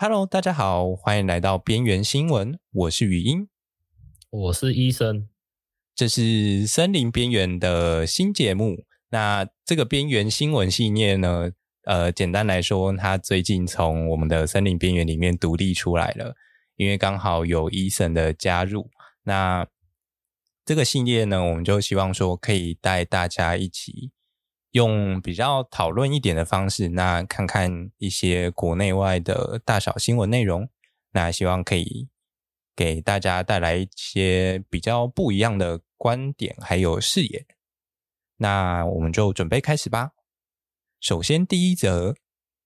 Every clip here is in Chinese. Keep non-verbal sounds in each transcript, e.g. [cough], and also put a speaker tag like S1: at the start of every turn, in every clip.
S1: Hello，大家好，欢迎来到边缘新闻。我是语音，
S2: 我是医生。
S1: 这是森林边缘的新节目。那这个边缘新闻系列呢，呃，简单来说，它最近从我们的森林边缘里面独立出来了，因为刚好有医生的加入。那这个系列呢，我们就希望说可以带大家一起。用比较讨论一点的方式，那看看一些国内外的大小新闻内容，那希望可以给大家带来一些比较不一样的观点还有视野。那我们就准备开始吧。首先，第一则，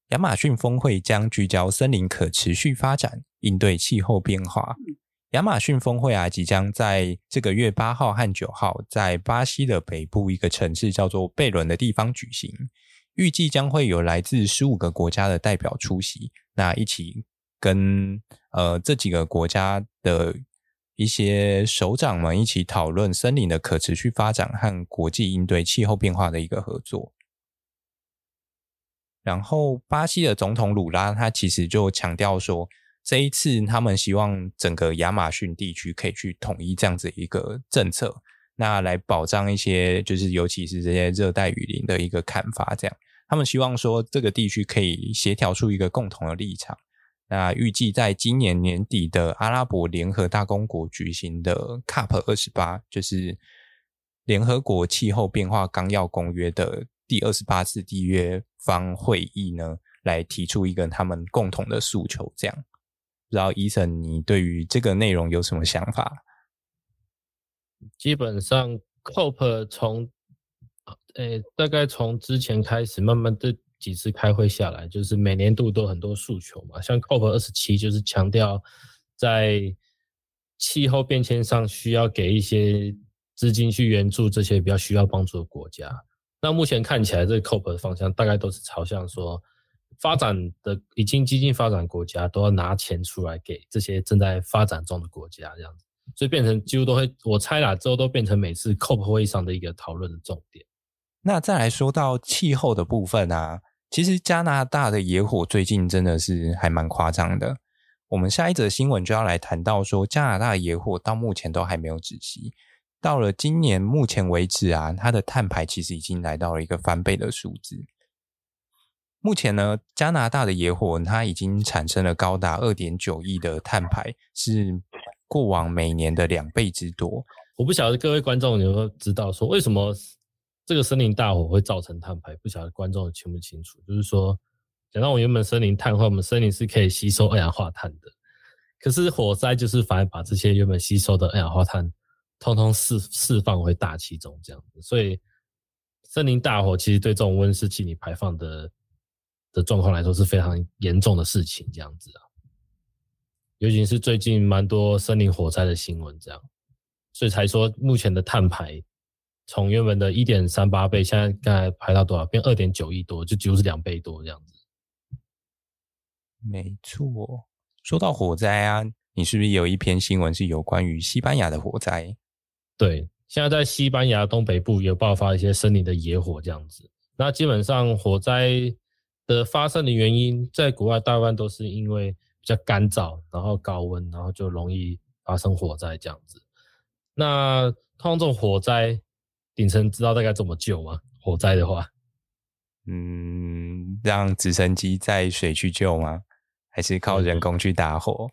S1: 亚马逊峰会将聚焦森林可持续发展，应对气候变化。亚马逊峰会啊，即将在这个月八号和九号，在巴西的北部一个城市叫做贝伦的地方举行。预计将会有来自十五个国家的代表出席，那一起跟呃这几个国家的一些首长们一起讨论森林的可持续发展和国际应对气候变化的一个合作。然后，巴西的总统鲁拉他其实就强调说。这一次，他们希望整个亚马逊地区可以去统一这样子一个政策，那来保障一些，就是尤其是这些热带雨林的一个砍伐。这样，他们希望说这个地区可以协调出一个共同的立场。那预计在今年年底的阿拉伯联合大公国举行的 COP 二十八，就是联合国气候变化纲要公约的第二十八次缔约方会议呢，来提出一个他们共同的诉求，这样。不知道医生，你对于这个内容有什么想法？
S2: 基本上，COP 从，诶，大概从之前开始，慢慢的几次开会下来，就是每年度都很多诉求嘛。像 COP 二十七就是强调在气候变迁上需要给一些资金去援助这些比较需要帮助的国家。那目前看起来，这 COP 的方向大概都是朝向说。发展的已经接近发展国家都要拿钱出来给这些正在发展中的国家，这样子，所以变成几乎都会，我猜啦，之后都变成每次 COP 会议上的一个讨论的重点。
S1: 那再来说到气候的部分啊，其实加拿大的野火最近真的是还蛮夸张的。我们下一则新闻就要来谈到说，加拿大野火到目前都还没有止息，到了今年目前为止啊，它的碳排其实已经来到了一个翻倍的数字。目前呢，加拿大的野火它已经产生了高达二点九亿的碳排，是过往每年的两倍之多。
S2: 我不晓得各位观众有没有知道说，为什么这个森林大火会造成碳排？不晓得观众清不清楚？就是说，讲到我原本森林碳化，我们森林是可以吸收二氧化碳的，可是火灾就是反而把这些原本吸收的二氧化碳，通通释释放回大气中，这样子。所以，森林大火其实对这种温室气体排放的。的状况来说是非常严重的事情，这样子啊，尤其是最近蛮多森林火灾的新闻，这样，所以才说目前的碳排从原本的一点三八倍，现在刚才排到多少？变二点九亿多，就几乎是两倍多这样子。
S1: 没错，说到火灾啊，你是不是有一篇新闻是有关于西班牙的火灾？
S2: 对，现在在西班牙东北部有爆发一些森林的野火，这样子。那基本上火灾。的发生的原因，在国外大部分都是因为比较干燥，然后高温，然后就容易发生火灾这样子。那通常这种火灾，顶层知道大概怎么救吗？火灾的话，
S1: 嗯，让直升机载水去救吗？还是靠人工去打火？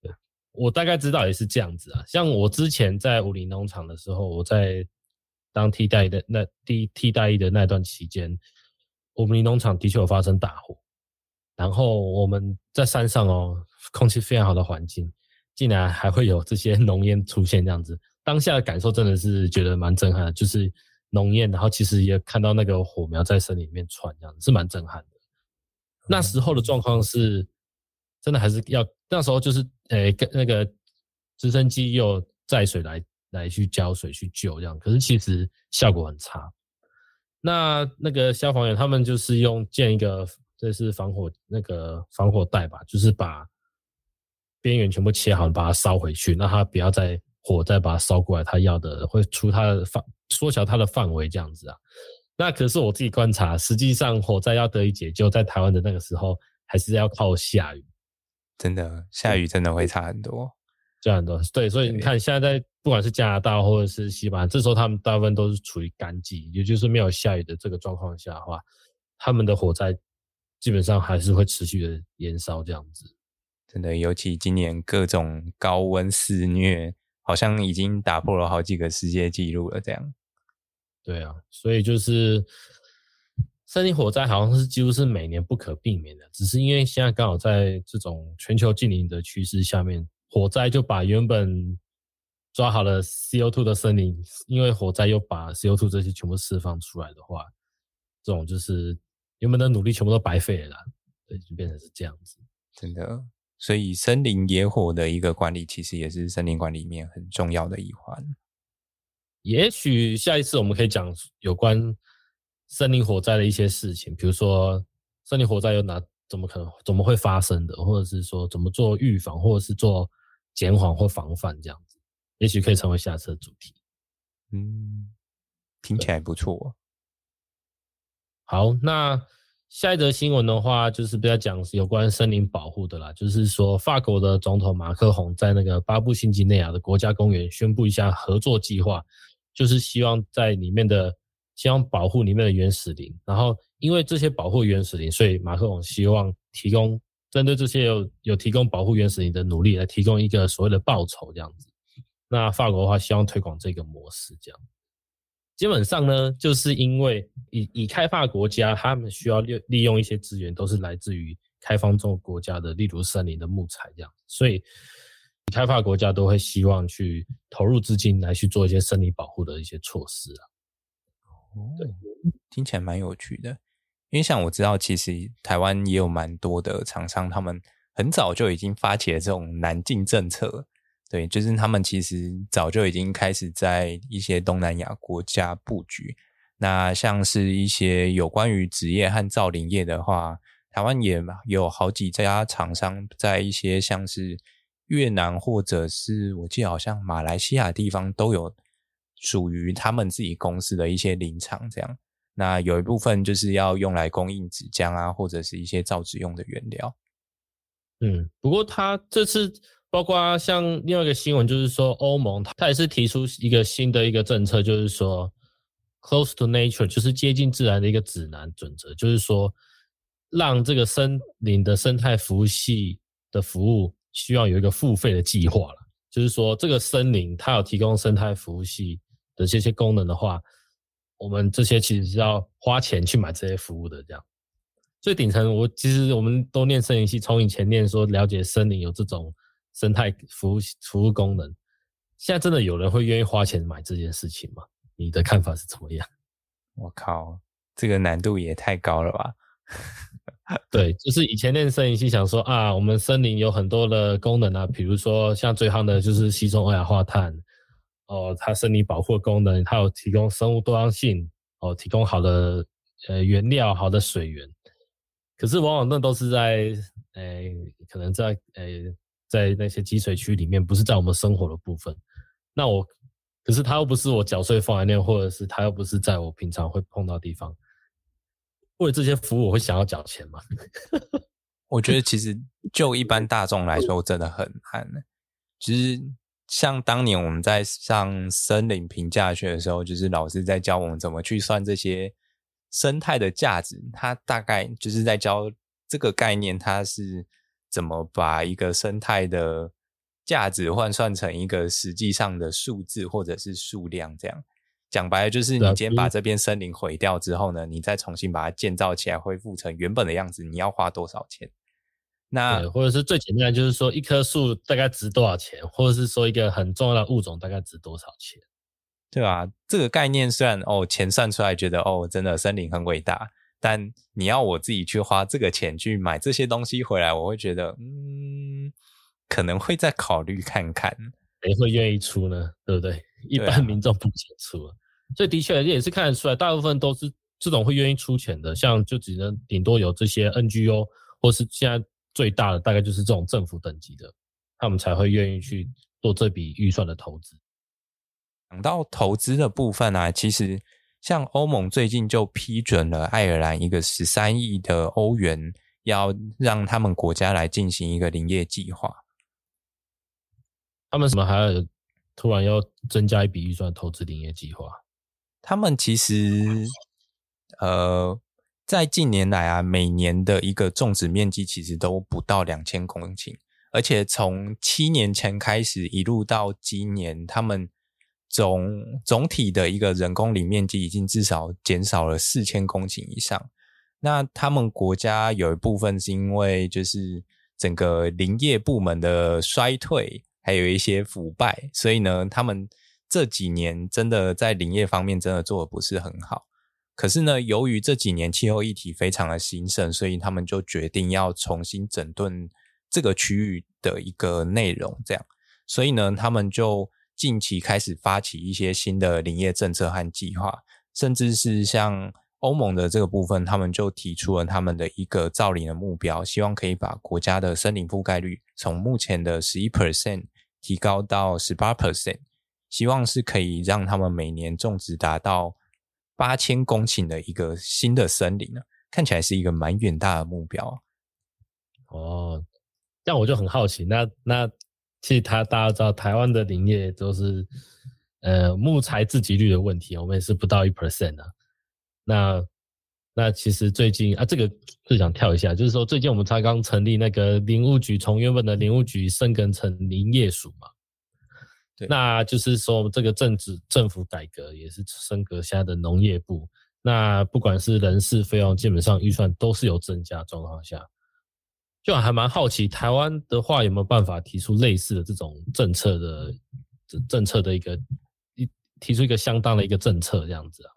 S2: 对，我大概知道也是这样子啊。像我之前在武林农场的时候，我在当替代的那第替代役的那段期间。我们离农场的确有发生大火，然后我们在山上哦，空气非常好的环境，竟然还会有这些浓烟出现这样子。当下的感受真的是觉得蛮震撼的，就是浓烟，然后其实也看到那个火苗在森林里面窜，这样子是蛮震撼的。那时候的状况是，真的还是要那时候就是诶，跟那个直升机又载水来来去浇水去救这样，可是其实效果很差。那那个消防员他们就是用建一个，这是防火那个防火带吧，就是把边缘全部切好，把它烧回去，那它不要再火再把它烧过来，他要的会出它的范缩小它的范围这样子啊。那可是我自己观察，实际上火灾要得以解救，在台湾的那个时候还是要靠下雨，
S1: 真的下雨真的会差很多，
S2: 差很多。对，所以你看现在在不管是加拿大或者是西班牙，这时候他们大部分都是处于干季，也就是没有下雨的这个状况下的话，他们的火灾基本上还是会持续的延烧这样子。
S1: 真的，尤其今年各种高温肆虐，好像已经打破了好几个世界纪录了。这样，
S2: 对啊，所以就是。森林火灾好像是几乎是每年不可避免的，只是因为现在刚好在这种全球净零的趋势下面，火灾就把原本抓好了 CO2 的森林，因为火灾又把 CO2 这些全部释放出来的话，这种就是原本的努力全部都白费了啦，对，就变成是这样子。
S1: 真的，所以森林野火的一个管理，其实也是森林管理里面很重要的一环。
S2: 也许下一次我们可以讲有关。森林火灾的一些事情，比如说森林火灾有哪怎么可能怎么会发生的，或者是说怎么做预防，或者是做减缓或防范这样子，也许可以成为下次的主题。
S1: 嗯，听起来不错。
S2: 好，那下一则新闻的话，就是比较讲有关森林保护的啦，就是说法国的总统马克宏在那个巴布新几内亚的国家公园宣布一下合作计划，就是希望在里面的。希望保护里面的原始林，然后因为这些保护原始林，所以马克宏希望提供针对这些有有提供保护原始林的努力来提供一个所谓的报酬这样子。那法国的话希望推广这个模式，这样基本上呢，就是因为以以开发国家他们需要利利用一些资源，都是来自于开放中国家的，例如森林的木材这样，所以开发国家都会希望去投入资金来去做一些森林保护的一些措施啊。
S1: 对，听起来蛮有趣的。因为像我知道，其实台湾也有蛮多的厂商，他们很早就已经发起了这种南进政策。对，就是他们其实早就已经开始在一些东南亚国家布局。那像是一些有关于纸业和造林业的话，台湾也有好几家厂商在一些像是越南或者是我记得好像马来西亚地方都有。属于他们自己公司的一些林场，这样，那有一部分就是要用来供应纸浆啊，或者是一些造纸用的原料。
S2: 嗯，不过他这次包括像另外一个新闻，就是说欧盟他也是提出一个新的一个政策，就是说 close to nature，就是接近自然的一个指南准则，就是说让这个森林的生态服务系的服务需要有一个付费的计划了，就是说这个森林它有提供生态服务系。的这些功能的话，我们这些其实是要花钱去买这些服务的，这样。最顶层，我其实我们都念森林系，从以前念说了解森林有这种生态服务服务功能，现在真的有人会愿意花钱买这件事情吗？你的看法是怎么样？[laughs]
S1: 我靠，这个难度也太高了吧？[laughs]
S2: 对，就是以前念森林系想说啊，我们森林有很多的功能啊，比如说像最夯的就是吸收二氧化碳。哦，它森林保护功能，它有提供生物多样性，哦，提供好的呃原料、好的水源。可是往往那都是在，诶、呃，可能在诶、呃，在那些积水区里面，不是在我们生活的部分。那我，可是它又不是我缴税放在那，或者是它又不是在我平常会碰到的地方。为了这些服务，我会想要缴钱吗？[laughs]
S1: 我觉得其实就一般大众来说，真的很难。其实。像当年我们在上森林评价学的时候，就是老师在教我们怎么去算这些生态的价值。他大概就是在教这个概念，它是怎么把一个生态的价值换算成一个实际上的数字或者是数量。这样讲白了，就是你今天把这片森林毁掉之后呢，你再重新把它建造起来，恢复成原本的样子，你要花多少钱？那
S2: 或者是最简单，就是说一棵树大概值多少钱，或者是说一个很重要的物种大概值多少钱，
S1: 对吧？这个概念虽然哦，钱算出来觉得哦，真的森林很伟大，但你要我自己去花这个钱去买这些东西回来，我会觉得嗯，可能会再考虑看看，
S2: 谁会愿意出呢？对不对？一般民众不想出，啊、所以的确也是看得出来，大部分都是这种会愿意出钱的，像就只能顶多有这些 NGO 或是现在。最大的大概就是这种政府等级的，他们才会愿意去做这笔预算的投资。
S1: 讲到投资的部分啊，其实像欧盟最近就批准了爱尔兰一个十三亿的欧元要让他们国家来进行一个林业计划。
S2: 他们怎么还要突然要增加一笔预算投资林业计划？
S1: 他们其实呃，在近年来啊，每年的一个种植面积其实都不到两千公顷，而且从七年前开始一路到今年，他们。总总体的一个人工林面积已经至少减少了四千公顷以上。那他们国家有一部分是因为就是整个林业部门的衰退，还有一些腐败，所以呢，他们这几年真的在林业方面真的做的不是很好。可是呢，由于这几年气候议题非常的兴盛，所以他们就决定要重新整顿这个区域的一个内容，这样，所以呢，他们就。近期开始发起一些新的林业政策和计划，甚至是像欧盟的这个部分，他们就提出了他们的一个造林的目标，希望可以把国家的森林覆盖率从目前的十一 percent 提高到十八 percent，希望是可以让他们每年种植达到八千公顷的一个新的森林呢，看起来是一个蛮远大的目标。
S2: 哦，这样我就很好奇，那那。其实他大家知道，台湾的林业都是呃木材自给率的问题，我们也是不到一 percent 啊。那那其实最近啊，这个是想跳一下，就是说最近我们才刚成立那个林务局，从原本的林务局升格成林业署嘛。对，那就是说这个政治政府改革也是升格现在的农业部。那不管是人事费用，基本上预算都是有增加状况下。就还蛮好奇，台湾的话有没有办法提出类似的这种政策的政策的一个一提出一个相当的一个政策这样子啊？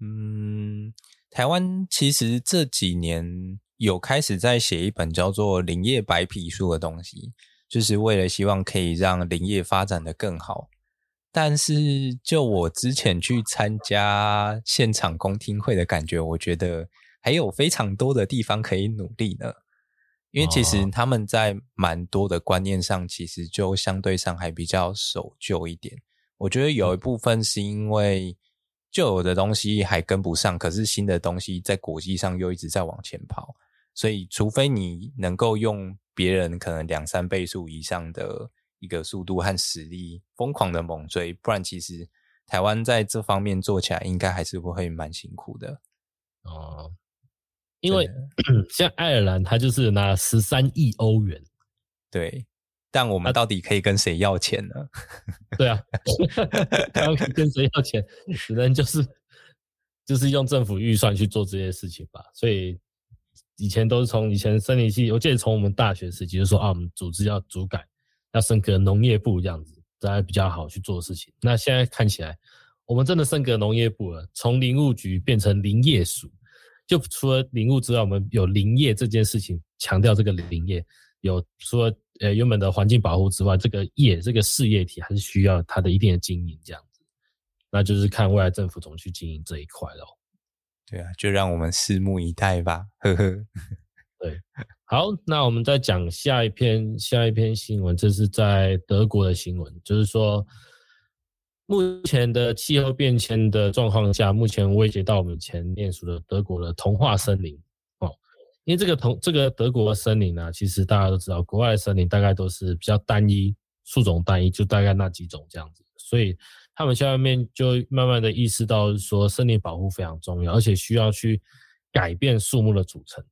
S1: 嗯，台湾其实这几年有开始在写一本叫做《林业白皮书》的东西，就是为了希望可以让林业发展得更好。但是就我之前去参加现场公听会的感觉，我觉得还有非常多的地方可以努力呢。因为其实他们在蛮多的观念上，其实就相对上还比较守旧一点。我觉得有一部分是因为旧有的东西还跟不上，可是新的东西在国际上又一直在往前跑，所以除非你能够用别人可能两三倍数以上的一个速度和实力疯狂的猛追，不然其实台湾在这方面做起来应该还是会蛮辛苦的。
S2: 哦。因为像爱尔兰，他就是拿十三亿欧元，
S1: 对。但我们到底可以跟谁要钱呢？[laughs] [laughs]
S2: 对啊，他们跟谁要钱？只能就是就是用政府预算去做这些事情吧。所以以前都是从以前森林系，我记得从我们大学时期就说啊，我们组织要组改，要升格农业部这样子，大家比较好去做事情。那现在看起来，我们真的升格农业部了，从林务局变成林业署。就除了林务之外，我们有林业这件事情，强调这个林业有除了呃原本的环境保护之外，这个业这个事业体还是需要它的一定的经营这样子，那就是看未来政府怎么去经营这一块喽。
S1: 对啊，就让我们拭目以待吧，呵呵。[laughs]
S2: 对，好，那我们再讲下一篇下一篇新闻，这是在德国的新闻，就是说。目前的气候变迁的状况下，目前威胁到我们前念书的德国的童话森林哦。因为这个同这个德国的森林呢、其实大家都知道，国外的森林大概都是比较单一，树种单一，就大概那几种这样子。所以他们下面就慢慢的意识到说，森林保护非常重要，而且需要去改变树木的组成。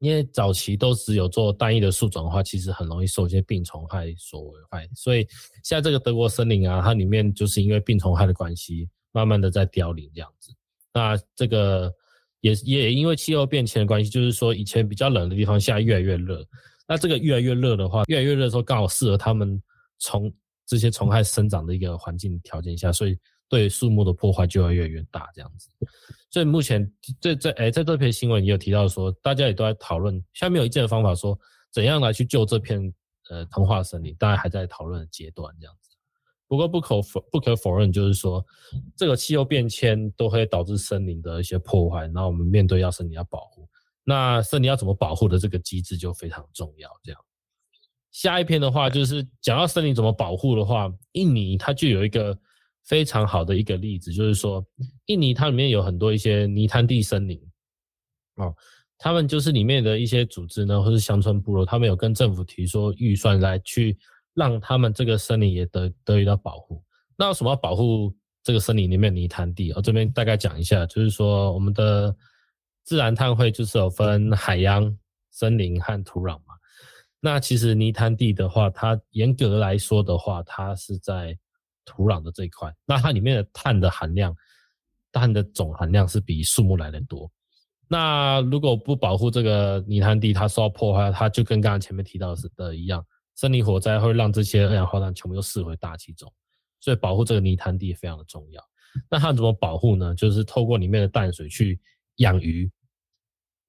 S2: 因为早期都只有做单一的树种的话，其实很容易受一些病虫害所危害。所以现在这个德国森林啊，它里面就是因为病虫害的关系，慢慢的在凋零这样子。那这个也也因为气候变迁的关系，就是说以前比较冷的地方，现在越来越热。那这个越来越热的话，越来越热的时候，刚好适合它们虫这些虫害生长的一个环境条件下，所以。对树木的破坏就会越来越大，这样子。所以目前这这哎，在这篇新闻也有提到说，大家也都在讨论，下面有一件方法说，怎样来去救这片呃童话森林，大家还在讨论的阶段，这样子。不过不可否不可否认，就是说这个气候变迁都会导致森林的一些破坏，那我们面对要森林要保护，那森林要怎么保护的这个机制就非常重要。这样，下一篇的话就是讲到森林怎么保护的话，印尼它就有一个。非常好的一个例子，就是说，印尼它里面有很多一些泥滩地森林，哦，他们就是里面的一些组织呢，或是乡村部落，他们有跟政府提说预算来去让他们这个森林也得得以到保护。那为什么保护这个森林里面泥滩地？我这边大概讲一下，就是说我们的自然碳汇就是有分海洋、森林和土壤嘛。那其实泥滩地的话，它严格来说的话，它是在土壤的这一块。那它里面的碳的含量，碳的总含量是比树木来的多。那如果不保护这个泥滩地，它受到破坏，它就跟刚刚前面提到的一样，森林火灾会让这些二氧化碳全部都释回大气中，所以保护这个泥滩地非常的重要。那它怎么保护呢？就是透过里面的淡水去养鱼，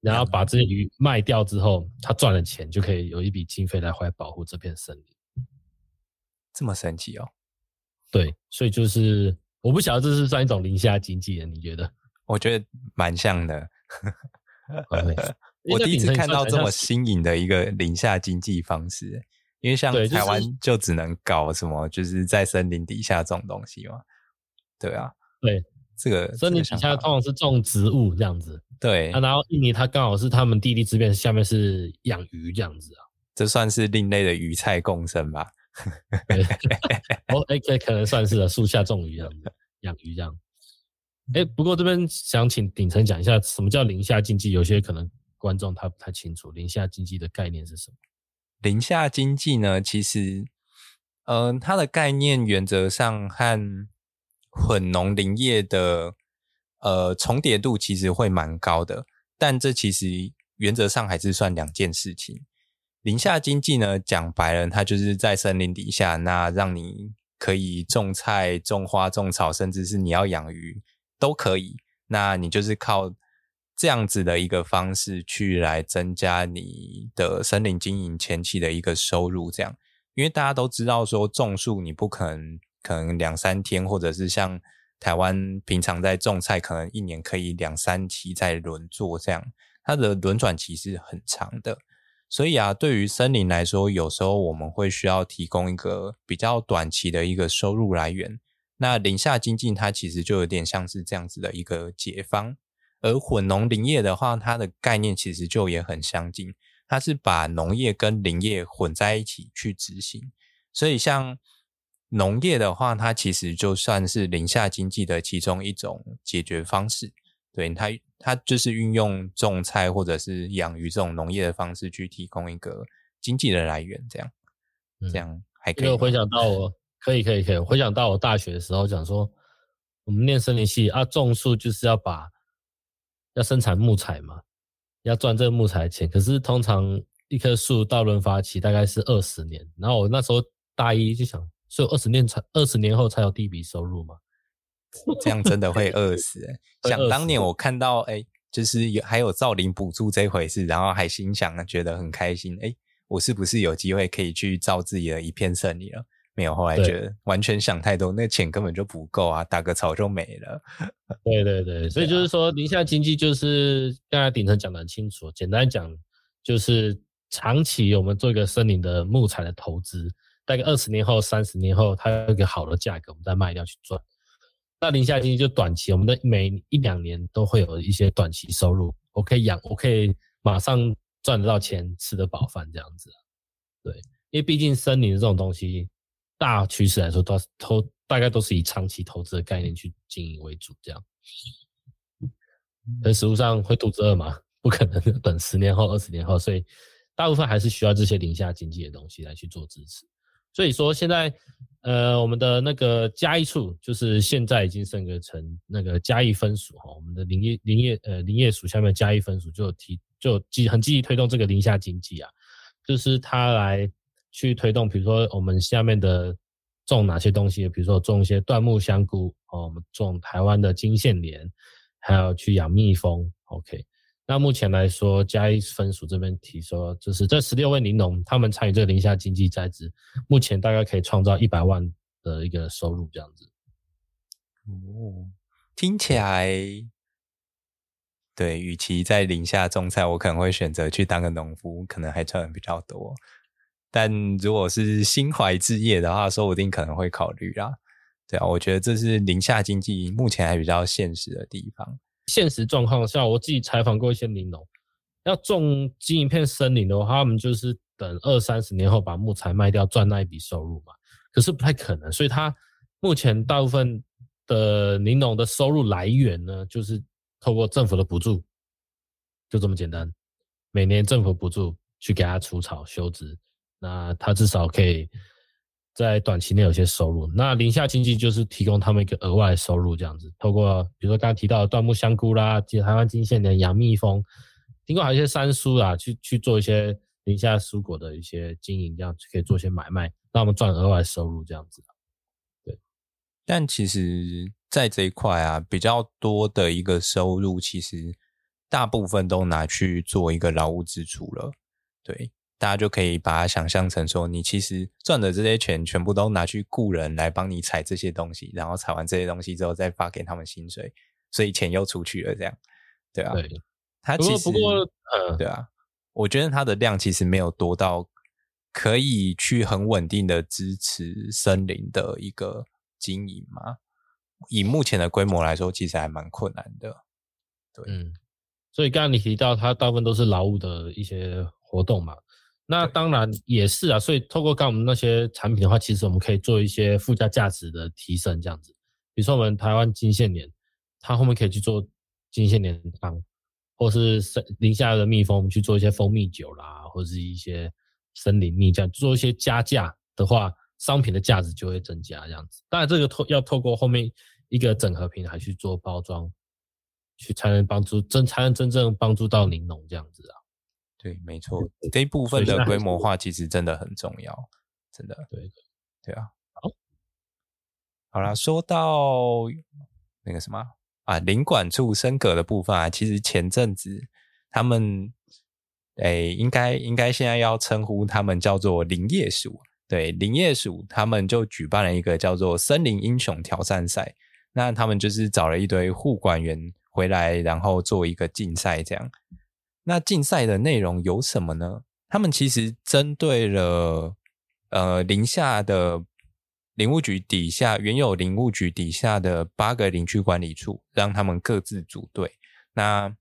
S2: 然后把这些鱼卖掉之后，它赚了钱就可以有一笔经费来回来保护这片森林。
S1: 这么神奇哦？
S2: 对，所以就是我不晓得这是算一种林下经济的，你觉得？
S1: 我觉得蛮像的。我第一次看到这么新颖的一个林下经济方式，因为像台湾就只能搞什么，就是在森林底下种东西嘛。对啊，
S2: 对，
S1: 这个
S2: 森林底下通常是种植物这样子。
S1: 对，
S2: 然后印尼它刚好是他们地利之便，下面是养鱼这样子啊。
S1: 这算是另类的鱼菜共生吧？[laughs]
S2: 哦，哎，可能算是了，树下种鱼这样，养鱼这样。哎，不过这边想请鼎宸讲一下，什么叫林下经济？有些可能观众他不太清楚，林下经济的概念是什么？
S1: 林下经济呢，其实，嗯、它的概念原则上和混农林业的呃重叠度其实会蛮高的，但这其实原则上还是算两件事情。林下经济呢，讲白了，它就是在森林底下，那让你可以种菜、种花、种草，甚至是你要养鱼。都可以，那你就是靠这样子的一个方式去来增加你的森林经营前期的一个收入，这样，因为大家都知道说种树你不可能可能两三天，或者是像台湾平常在种菜，可能一年可以两三期在轮作这样，它的轮转期是很长的，所以啊，对于森林来说，有时候我们会需要提供一个比较短期的一个收入来源。那林下经济它其实就有点像是这样子的一个解方，而混农林业的话，它的概念其实就也很相近，它是把农业跟林业混在一起去执行。所以像农业的话，它其实就算是林下经济的其中一种解决方式。对，它，它就是运用种菜或者是养鱼这种农业的方式去提供一个经济的来源，这样，这样还 [laughs] 可以。
S2: 回想到我。可以可以可以，回想到我大学的时候讲说，我们念森林系啊，种树就是要把要生产木材嘛，要赚这个木材钱。可是通常一棵树到轮发期大概是二十年，然后我那时候大一就想，所以二十年才二十年后才有第一笔收入嘛，
S1: 这样真的会饿死，欸。[laughs] 想当年我看到哎，就是有还有造林补助这回事，然后还心想觉得很开心，哎，我是不是有机会可以去造自己的一片森林了？没有，后来觉得完全想太多，那钱根本就不够啊，打个草就没了。[laughs]
S2: 对对对，所以就是说，宁夏经济就是刚才鼎宸讲的很清楚，简单讲就是长期我们做一个森林的木材的投资，大概二十年后、三十年后，它有一个好的价格，我们再卖掉去赚。那林下经济就短期，我们的每一两年都会有一些短期收入，我可以养，我可以马上赚得到钱，吃得饱饭这样子。对，因为毕竟森林的这种东西。大趋势来说，都投大概都是以长期投资的概念去经营为主，这样。但实物上会肚子饿吗？不可能，等十年后、二十年后，所以大部分还是需要这些林下经济的东西来去做支持。所以说，现在呃，我们的那个嘉义处，就是现在已经升格成那个嘉义分署哈，我们的林业林业呃林业署下面嘉义分署就提就积很积极推动这个林下经济啊，就是他来。去推动，比如说我们下面的种哪些东西，比如说种一些椴木香菇哦，我们种台湾的金线莲，还有去养蜜蜂。OK，那目前来说，嘉义分署这边提说，就是这十六位林农，他们参与这个林下经济栽植，目前大概可以创造一百万的一个收入这样子。
S1: 哦，听起来，对，与其在林下种菜，我可能会选择去当个农夫，可能还赚的比较多。但如果是心怀志业的话，说不定可能会考虑啦。对啊，我觉得这是林下经济目前还比较现实的地方。
S2: 现实状况下，我自己采访过一些林农，要种经营一片森林的话，他们就是等二三十年后把木材卖掉赚那一笔收入嘛。可是不太可能，所以他目前大部分的林农的收入来源呢，就是透过政府的补助，就这么简单。每年政府补助去给他除草修枝，那他至少可以在短期内有些收入。那林下经济就是提供他们一个额外收入，这样子。透过比如说刚刚提到的椴木香菇啦，及台湾金线莲养蜜蜂，听过还有一些山苏啊，去去做一些林下蔬果的一些经营，这样可以做一些买卖，让他们赚额外收入，这样子。对。
S1: 但其实，在这一块啊，比较多的一个收入，其实。大部分都拿去做一个劳务支出了，对，大家就可以把它想象成说，你其实赚的这些钱全部都拿去雇人来帮你采这些东西，然后采完这些东西之后再发给他们薪水，所以钱又出去了，这样，对啊，
S2: 对，
S1: 它其实不过，不过呃，对啊，我觉得它的量其实没有多到可以去很稳定的支持森林的一个经营嘛，以目前的规模来说，其实还蛮困难的，对，嗯。
S2: 所以刚刚你提到，它大部分都是劳务的一些活动嘛，那当然也是啊。所以透过刚我们那些产品的话，其实我们可以做一些附加价值的提升，这样子。比如说我们台湾金线莲，它后面可以去做金线莲汤，或是森林下的蜜蜂去做一些蜂蜜酒啦，或者是一些森林蜜酱，做一些加价的话，商品的价值就会增加，这样子。当然这个透要透过后面一个整合平台去做包装。去才能帮助真才能真正帮助到林农这样子啊，
S1: 对，没错，这一部分的规模化其实真的很重要，真的，
S2: 对，
S1: 对啊，好，好啦，说到那个什么啊，林管处升格的部分啊，其实前阵子他们，诶，应该应该现在要称呼他们叫做林业署，对，林业署他们就举办了一个叫做森林英雄挑战赛，那他们就是找了一堆护管员。回来，然后做一个竞赛，这样。那竞赛的内容有什么呢？他们其实针对了呃林下的林务局底下原有林务局底下的八个林区管理处，让他们各自组队。那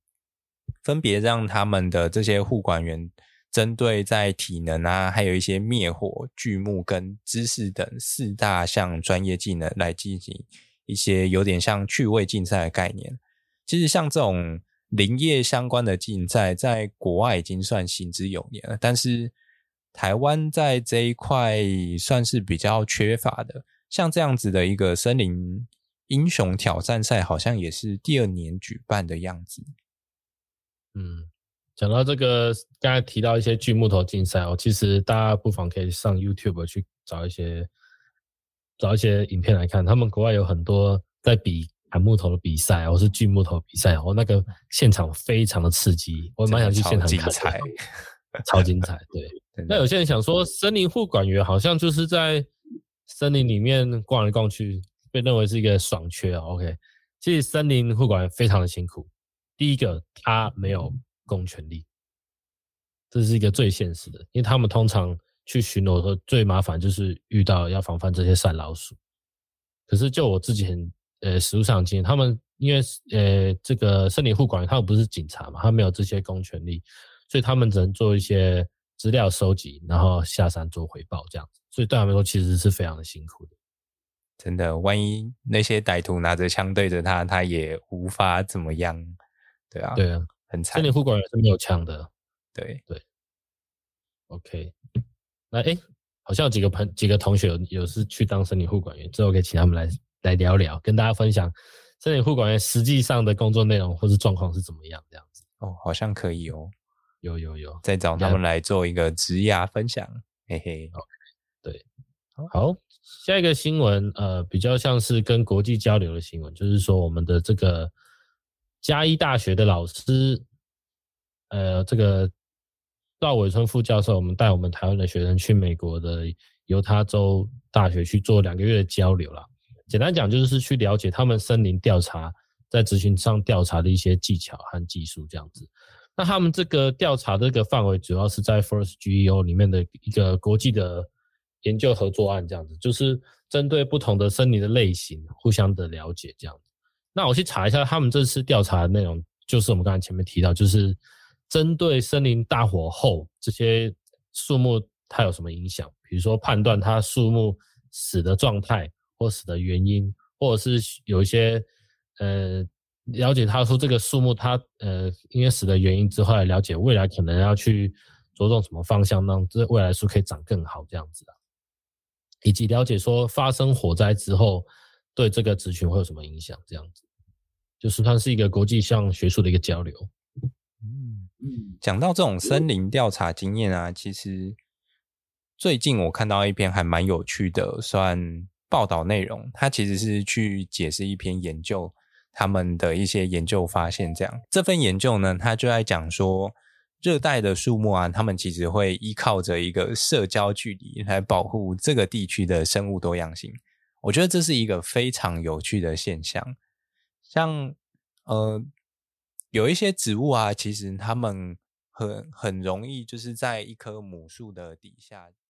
S1: 分别让他们的这些护管员针对在体能啊，还有一些灭火、锯木跟知识等四大项专业技能来进行一些有点像趣味竞赛的概念。其实像这种林业相关的竞赛，在国外已经算行之有年了，但是台湾在这一块算是比较缺乏的。像这样子的一个森林英雄挑战赛，好像也是第二年举办的样子。
S2: 嗯，讲到这个，刚才提到一些锯木头竞赛哦，其实大家不妨可以上 YouTube 去找一些找一些影片来看，他们国外有很多在比。砍木头的比赛，或是锯木头比赛，我那个现场非常的刺激，我蛮想去现场看。精彩，[laughs] 超精彩。对，[laughs] 那有些人想说，森林护管员好像就是在森林里面逛来逛去，被认为是一个爽缺啊。OK，其实森林护管员非常的辛苦。第一个，他没有公权力，这是一个最现实的，因为他们通常去巡逻的时候，最麻烦就是遇到要防范这些山老鼠。可是就我自己很。呃，实务上经验，他们因为呃，这个森林护管员他们不是警察嘛，他们没有这些公权力，所以他们只能做一些资料收集，然后下山做回报这样子。所以对他们来说，其实是非常的辛苦的。
S1: 真的，万一那些歹徒拿着枪对着他，他也无法怎么样。对啊，
S2: 对啊，
S1: 很惨。
S2: 森林护管员是没有枪的。
S1: 对
S2: 对。OK，那诶，好像有几个朋几个同学有有是去当森林护管员，之后可以请他们来。来聊聊，跟大家分享森林护管员实际上的工作内容或是状况是怎么样，这样子
S1: 哦，好像可以哦，
S2: 有有有，
S1: 再找他们来做一个职涯分享，嘿嘿，
S2: 好对，好，下一个新闻，呃，比较像是跟国际交流的新闻，就是说我们的这个嘉义大学的老师，呃，这个赵伟春副教授，我们带我们台湾的学生去美国的犹他州大学去做两个月的交流了。简单讲，就是去了解他们森林调查在执行上调查的一些技巧和技术这样子。那他们这个调查这个范围主要是在 FOREST GEO 里面的一个国际的研究合作案这样子，就是针对不同的森林的类型互相的了解这样子。那我去查一下他们这次调查的内容，就是我们刚才前面提到，就是针对森林大火后这些树木它有什么影响？比如说判断它树木死的状态或死的原因，或者是有一些呃了解他说这个树木它呃因为死的原因之后，来了解未来可能要去着重什么方向，让这未来树可以长更好这样子啊，以及了解说发生火灾之后对这个族群会有什么影响，这样子就是算是一个国际上学术的一个交流。
S1: 嗯嗯，讲到这种森林调查经验啊，其实最近我看到一篇还蛮有趣的，算报道内容。它其实是去解释一篇研究，他们的一些研究发现。这样，这份研究呢，它就在讲说，热带的树木啊，它们其实会依靠着一个社交距离来保护这个地区的生物多样性。我觉得这是一个非常有趣的现象。像呃。有一些植物啊，其实它们很很容易就是在一棵母树的底下